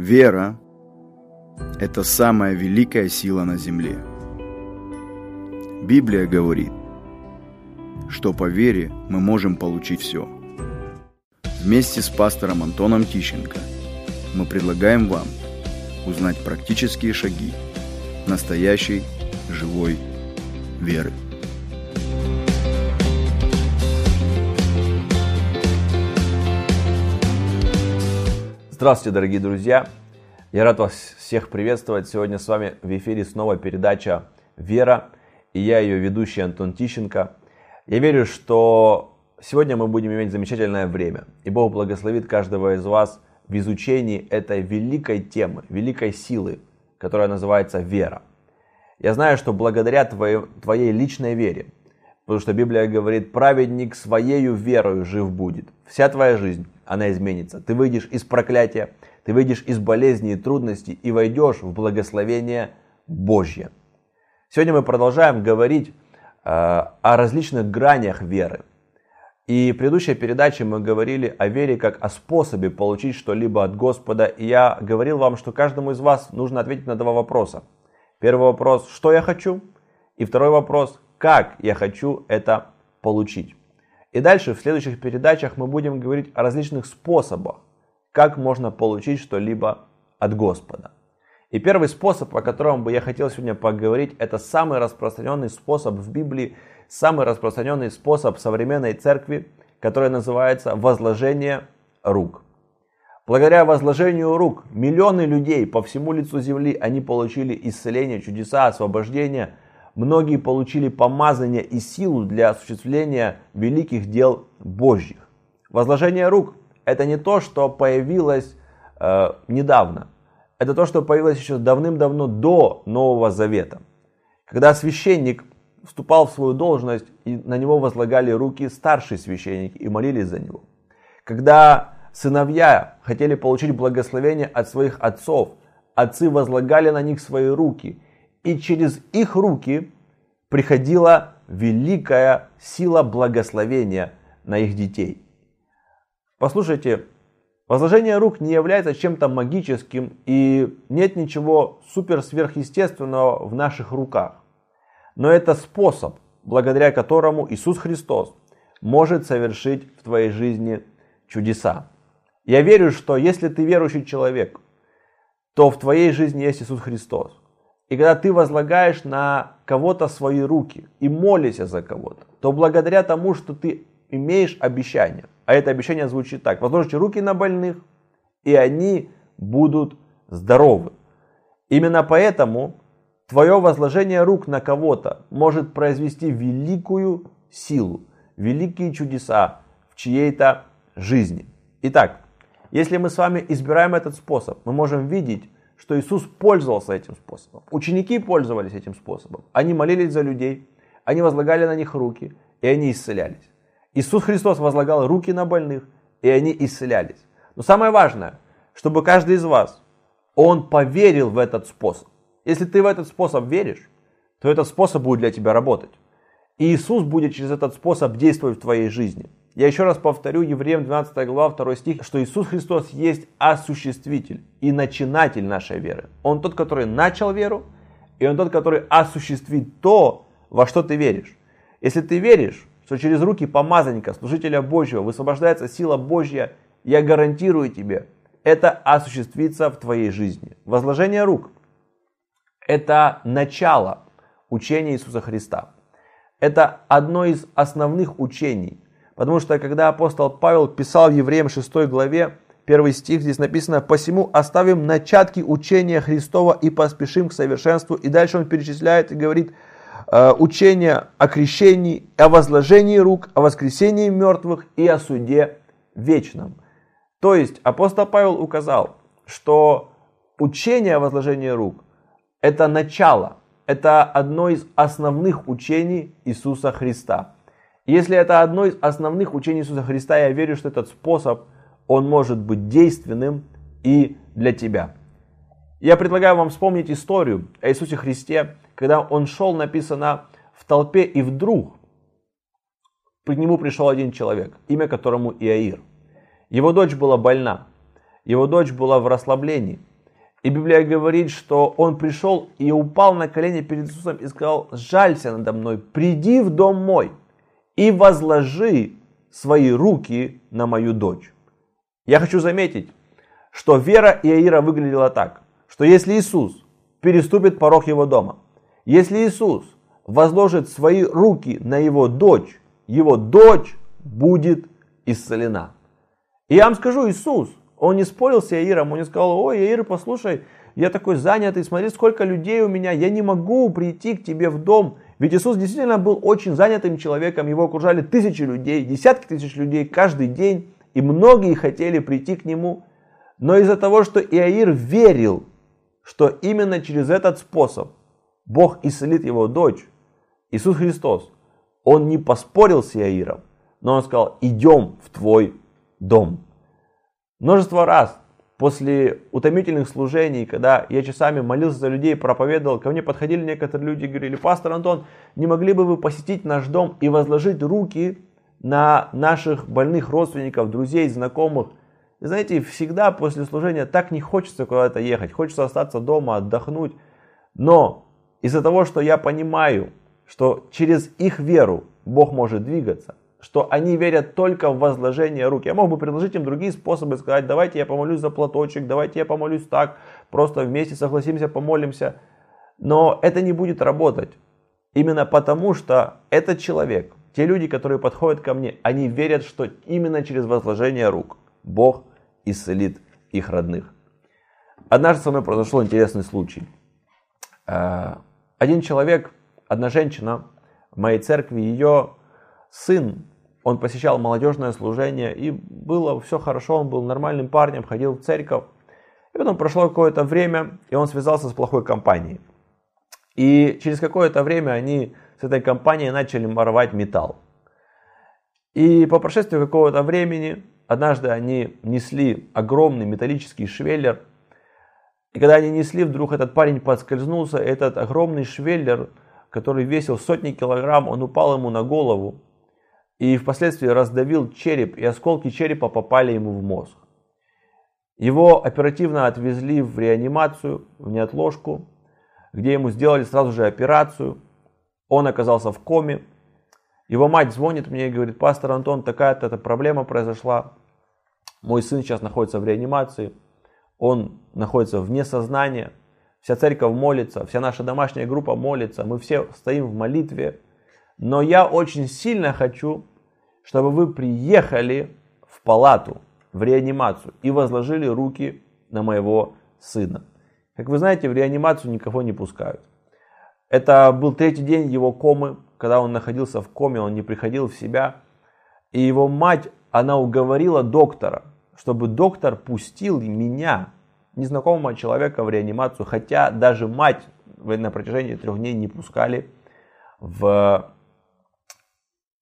Вера – это самая великая сила на земле. Библия говорит, что по вере мы можем получить все. Вместе с пастором Антоном Тищенко мы предлагаем вам узнать практические шаги настоящей живой веры. Здравствуйте, дорогие друзья! Я рад вас всех приветствовать. Сегодня с вами в эфире снова передача «Вера» и я ее ведущий Антон Тищенко. Я верю, что сегодня мы будем иметь замечательное время, и Бог благословит каждого из вас в изучении этой великой темы, великой силы, которая называется вера. Я знаю, что благодаря твоей, твоей личной вере, потому что Библия говорит, праведник своею верою жив будет. Вся твоя жизнь она изменится. Ты выйдешь из проклятия, ты выйдешь из болезней и трудностей и войдешь в благословение Божье. Сегодня мы продолжаем говорить э, о различных гранях веры. И в предыдущей передаче мы говорили о вере как о способе получить что-либо от Господа. И я говорил вам, что каждому из вас нужно ответить на два вопроса. Первый вопрос, что я хочу? И второй вопрос, как я хочу это получить? И дальше в следующих передачах мы будем говорить о различных способах, как можно получить что-либо от Господа. И первый способ, о котором бы я хотел сегодня поговорить, это самый распространенный способ в Библии, самый распространенный способ современной церкви, который называется возложение рук. Благодаря возложению рук миллионы людей по всему лицу земли, они получили исцеление, чудеса, освобождение – многие получили помазание и силу для осуществления великих дел Божьих. Возложение рук – это не то, что появилось э, недавно. Это то, что появилось еще давным-давно до Нового Завета. Когда священник вступал в свою должность, и на него возлагали руки старшие священники и молились за него. Когда сыновья хотели получить благословение от своих отцов, отцы возлагали на них свои руки – и через их руки приходила великая сила благословения на их детей. Послушайте, возложение рук не является чем-то магическим и нет ничего суперсверхъестественного в наших руках. Но это способ, благодаря которому Иисус Христос может совершить в твоей жизни чудеса. Я верю, что если ты верующий человек, то в твоей жизни есть Иисус Христос. И когда ты возлагаешь на кого-то свои руки и молишься за кого-то, то благодаря тому, что ты имеешь обещание, а это обещание звучит так, возложите руки на больных, и они будут здоровы. Именно поэтому твое возложение рук на кого-то может произвести великую силу, великие чудеса в чьей-то жизни. Итак, если мы с вами избираем этот способ, мы можем видеть, что Иисус пользовался этим способом. Ученики пользовались этим способом. Они молились за людей, они возлагали на них руки, и они исцелялись. Иисус Христос возлагал руки на больных, и они исцелялись. Но самое важное, чтобы каждый из вас, он поверил в этот способ. Если ты в этот способ веришь, то этот способ будет для тебя работать. И Иисус будет через этот способ действовать в твоей жизни. Я еще раз повторю, Евреям 12 глава 2 стих, что Иисус Христос есть осуществитель и начинатель нашей веры. Он тот, который начал веру, и Он тот, который осуществит то, во что ты веришь. Если ты веришь, что через руки помазанника, служителя Божьего, высвобождается сила Божья, я гарантирую тебе, это осуществится в твоей жизни. Возложение рук – это начало учения Иисуса Христа. Это одно из основных учений – Потому что когда апостол Павел писал Евреям 6 главе, первый стих здесь написано, «Посему оставим начатки учения Христова и поспешим к совершенству». И дальше он перечисляет и говорит, «Э, учение о крещении, о возложении рук, о воскресении мертвых и о суде вечном. То есть апостол Павел указал, что учение о возложении рук – это начало, это одно из основных учений Иисуса Христа. Если это одно из основных учений Иисуса Христа, я верю, что этот способ, он может быть действенным и для тебя. Я предлагаю вам вспомнить историю о Иисусе Христе, когда он шел, написано, в толпе, и вдруг к нему пришел один человек, имя которому Иаир. Его дочь была больна. Его дочь была в расслаблении. И Библия говорит, что он пришел и упал на колени перед Иисусом и сказал, жалься надо мной, приди в дом мой и возложи свои руки на мою дочь. Я хочу заметить, что вера Иаира выглядела так, что если Иисус переступит порог его дома, если Иисус возложит свои руки на его дочь, его дочь будет исцелена. И я вам скажу, Иисус, он не спорил с Иаиром, он не сказал, ой, Иаир, послушай, я такой занятый, смотри, сколько людей у меня, я не могу прийти к тебе в дом. Ведь Иисус действительно был очень занятым человеком, его окружали тысячи людей, десятки тысяч людей каждый день, и многие хотели прийти к нему. Но из-за того, что Иаир верил, что именно через этот способ Бог исцелит его дочь, Иисус Христос, он не поспорил с Иаиром, но он сказал, идем в твой дом. Множество раз после утомительных служений, когда я часами молился за людей, проповедовал, ко мне подходили некоторые люди и говорили, пастор Антон, не могли бы вы посетить наш дом и возложить руки на наших больных родственников, друзей, знакомых. И знаете, всегда после служения так не хочется куда-то ехать, хочется остаться дома, отдохнуть. Но из-за того, что я понимаю, что через их веру Бог может двигаться, что они верят только в возложение рук. Я мог бы предложить им другие способы, сказать, давайте я помолюсь за платочек, давайте я помолюсь так, просто вместе согласимся, помолимся. Но это не будет работать. Именно потому, что этот человек, те люди, которые подходят ко мне, они верят, что именно через возложение рук Бог исцелит их родных. Однажды со мной произошел интересный случай. Э, один человек, одна женщина в моей церкви, ее сын он посещал молодежное служение, и было все хорошо, он был нормальным парнем, ходил в церковь. И потом прошло какое-то время, и он связался с плохой компанией. И через какое-то время они с этой компанией начали воровать металл. И по прошествии какого-то времени, однажды они несли огромный металлический швеллер. И когда они несли, вдруг этот парень подскользнулся, этот огромный швеллер, который весил сотни килограмм, он упал ему на голову и впоследствии раздавил череп, и осколки черепа попали ему в мозг. Его оперативно отвезли в реанимацию, в неотложку, где ему сделали сразу же операцию. Он оказался в коме. Его мать звонит мне и говорит, пастор Антон, такая-то проблема произошла. Мой сын сейчас находится в реанимации. Он находится вне сознания. Вся церковь молится, вся наша домашняя группа молится. Мы все стоим в молитве. Но я очень сильно хочу, чтобы вы приехали в палату, в реанимацию и возложили руки на моего сына. Как вы знаете, в реанимацию никого не пускают. Это был третий день его комы, когда он находился в коме, он не приходил в себя. И его мать, она уговорила доктора, чтобы доктор пустил меня, незнакомого человека, в реанимацию, хотя даже мать на протяжении трех дней не пускали в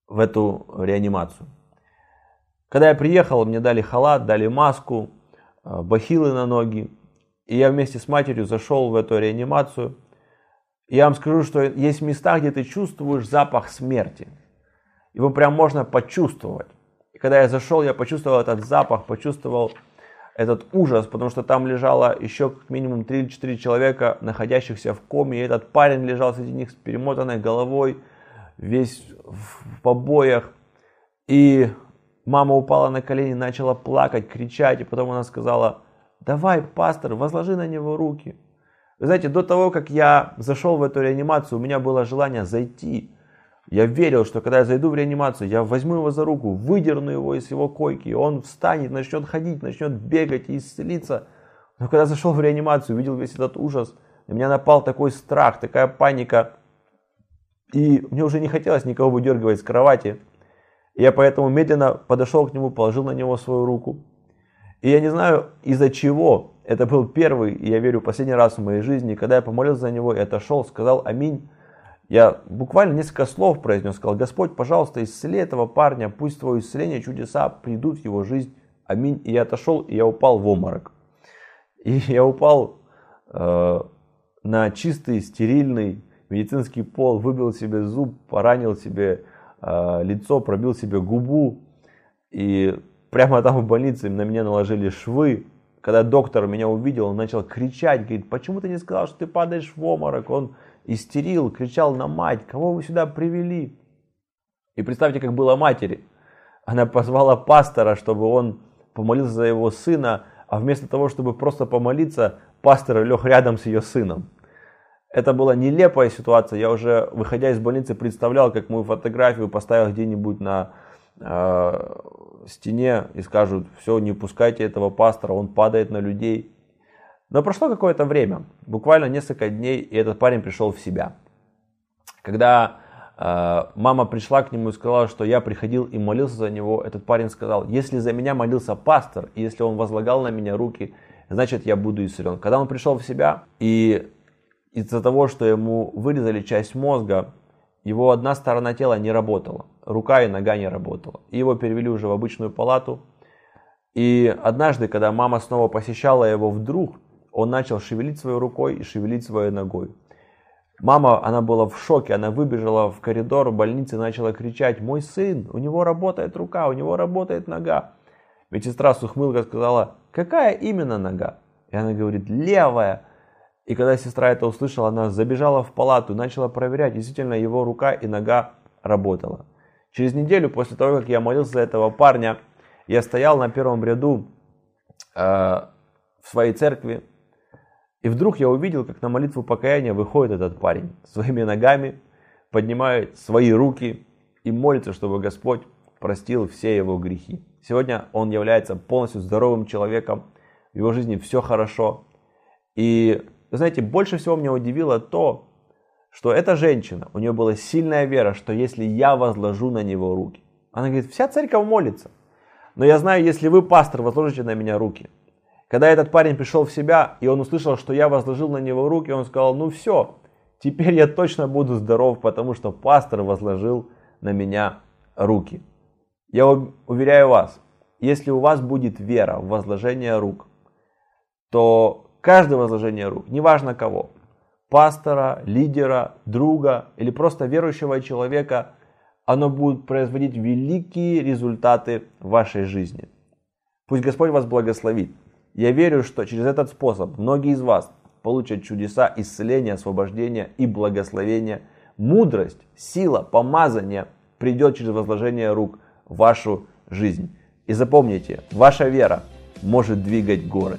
в эту реанимацию. Когда я приехал, мне дали халат, дали маску, э, бахилы на ноги. И я вместе с матерью зашел в эту реанимацию. Я вам скажу, что есть места, где ты чувствуешь запах смерти. Его прям можно почувствовать. И когда я зашел, я почувствовал этот запах, почувствовал этот ужас, потому что там лежало еще как минимум 3 или 4 человека, находящихся в коме. И этот парень лежал среди них с перемотанной головой, весь в побоях. И мама упала на колени, начала плакать, кричать, и потом она сказала, давай, пастор, возложи на него руки. Вы знаете, до того, как я зашел в эту реанимацию, у меня было желание зайти. Я верил, что когда я зайду в реанимацию, я возьму его за руку, выдерну его из его койки, он встанет, начнет ходить, начнет бегать и исцелиться. Но когда зашел в реанимацию, увидел весь этот ужас, на меня напал такой страх, такая паника. И мне уже не хотелось никого выдергивать с кровати. Я поэтому медленно подошел к нему, положил на него свою руку. И я не знаю из-за чего. Это был первый, я верю, последний раз в моей жизни, когда я помолился за него и отошел, сказал аминь. Я буквально несколько слов произнес, сказал, Господь, пожалуйста, исцели этого парня, пусть твое исцеление, чудеса придут в его жизнь. Аминь. И я отошел, и я упал в обморок. И я упал э, на чистый, стерильный, медицинский пол, выбил себе зуб, поранил себе э, лицо, пробил себе губу. И прямо там в больнице на меня наложили швы. когда доктор меня увидел, он начал кричать, говорит, почему ты не сказал, что ты падаешь в обморок? Он истерил, кричал на мать, кого вы сюда привели? И представьте, как было матери. Она позвала пастора, чтобы он помолился за его сына, а вместо того, чтобы просто помолиться, пастор лег рядом с ее сыном. Это была нелепая ситуация. Я уже, выходя из больницы, представлял, как мою фотографию поставил где-нибудь на э, стене и скажут, все, не пускайте этого пастора, он падает на людей. Но прошло какое-то время, буквально несколько дней, и этот парень пришел в себя. Когда э, мама пришла к нему и сказала, что я приходил и молился за него, этот парень сказал, если за меня молился пастор, и если он возлагал на меня руки, значит я буду исцелен. Когда он пришел в себя, и из-за того, что ему вырезали часть мозга, его одна сторона тела не работала, рука и нога не работала. И его перевели уже в обычную палату. И однажды, когда мама снова посещала его вдруг, он начал шевелить своей рукой и шевелить своей ногой. Мама, она была в шоке, она выбежала в коридор больницы и начала кричать, мой сын, у него работает рука, у него работает нога. Медсестра с ухмылкой сказала, какая именно нога? И она говорит, левая. И когда сестра это услышала, она забежала в палату начала проверять, действительно его рука и нога работала. Через неделю после того, как я молился за этого парня, я стоял на первом ряду э, в своей церкви, и вдруг я увидел, как на молитву покаяния выходит этот парень своими ногами, поднимает свои руки и молится, чтобы Господь простил все его грехи. Сегодня он является полностью здоровым человеком, в его жизни все хорошо. И, знаете, больше всего меня удивило то, что эта женщина, у нее была сильная вера, что если я возложу на него руки. Она говорит, вся церковь молится. Но я знаю, если вы, пастор, возложите на меня руки. Когда этот парень пришел в себя, и он услышал, что я возложил на него руки, он сказал, ну все, теперь я точно буду здоров, потому что пастор возложил на меня руки. Я уверяю вас, если у вас будет вера в возложение рук, то каждое возложение рук, неважно кого, пастора, лидера, друга или просто верующего человека, оно будет производить великие результаты в вашей жизни. Пусть Господь вас благословит. Я верю, что через этот способ многие из вас получат чудеса исцеления, освобождения и благословения. Мудрость, сила, помазание придет через возложение рук – вашу жизнь. И запомните, ваша вера может двигать горы.